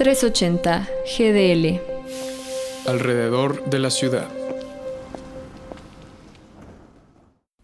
380 GDL. Alrededor de la ciudad.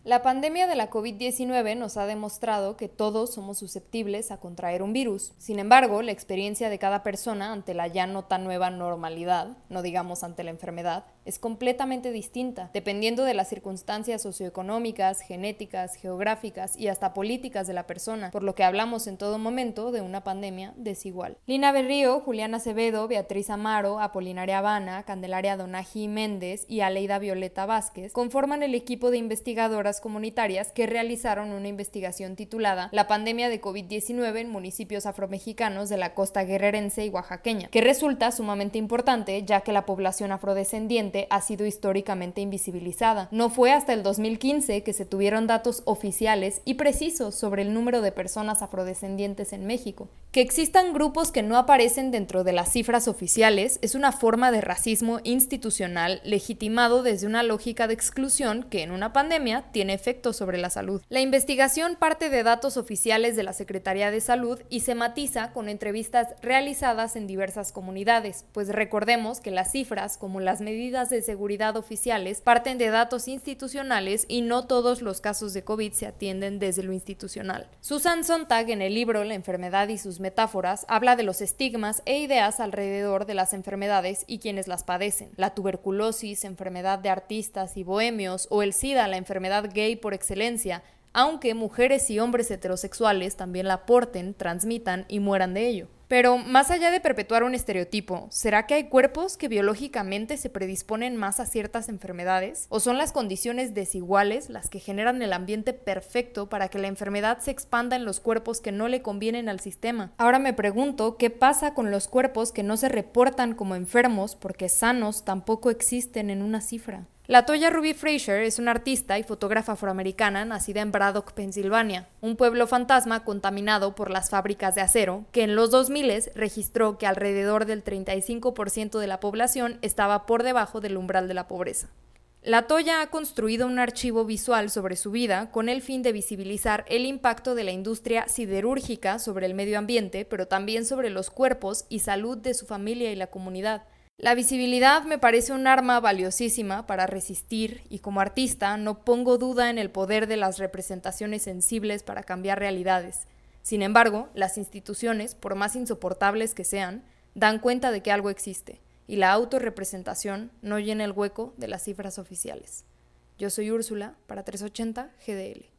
La pandemia de la COVID-19 nos ha demostrado que todos somos susceptibles a contraer un virus. Sin embargo, la experiencia de cada persona ante la ya no tan nueva normalidad, no digamos ante la enfermedad, es completamente distinta, dependiendo de las circunstancias socioeconómicas, genéticas, geográficas y hasta políticas de la persona, por lo que hablamos en todo momento de una pandemia desigual. Lina Berrío, Juliana Acevedo, Beatriz Amaro, Apolinaria Habana, Candelaria Donaji Méndez y Aleida Violeta Vázquez conforman el equipo de investigadoras comunitarias que realizaron una investigación titulada La pandemia de COVID-19 en municipios afromexicanos de la costa guerrerense y oaxaqueña, que resulta sumamente importante ya que la población afrodescendiente ha sido históricamente invisibilizada. No fue hasta el 2015 que se tuvieron datos oficiales y precisos sobre el número de personas afrodescendientes en México. Que existan grupos que no aparecen dentro de las cifras oficiales es una forma de racismo institucional legitimado desde una lógica de exclusión que en una pandemia tiene efectos sobre la salud. La investigación parte de datos oficiales de la Secretaría de Salud y se matiza con entrevistas realizadas en diversas comunidades, pues recordemos que las cifras, como las medidas de seguridad oficiales parten de datos institucionales y no todos los casos de COVID se atienden desde lo institucional. Susan Sontag en el libro La enfermedad y sus metáforas habla de los estigmas e ideas alrededor de las enfermedades y quienes las padecen. La tuberculosis, enfermedad de artistas y bohemios o el SIDA, la enfermedad gay por excelencia, aunque mujeres y hombres heterosexuales también la aporten, transmitan y mueran de ello. Pero más allá de perpetuar un estereotipo, ¿será que hay cuerpos que biológicamente se predisponen más a ciertas enfermedades? ¿O son las condiciones desiguales las que generan el ambiente perfecto para que la enfermedad se expanda en los cuerpos que no le convienen al sistema? Ahora me pregunto, ¿qué pasa con los cuerpos que no se reportan como enfermos porque sanos tampoco existen en una cifra? La Toya Ruby Fraser es una artista y fotógrafa afroamericana nacida en Braddock, Pensilvania, un pueblo fantasma contaminado por las fábricas de acero, que en los 2000 registró que alrededor del 35% de la población estaba por debajo del umbral de la pobreza. La Toya ha construido un archivo visual sobre su vida con el fin de visibilizar el impacto de la industria siderúrgica sobre el medio ambiente, pero también sobre los cuerpos y salud de su familia y la comunidad. La visibilidad me parece un arma valiosísima para resistir y como artista no pongo duda en el poder de las representaciones sensibles para cambiar realidades. Sin embargo, las instituciones, por más insoportables que sean, dan cuenta de que algo existe y la autorrepresentación no llena el hueco de las cifras oficiales. Yo soy Úrsula para 380 GDL.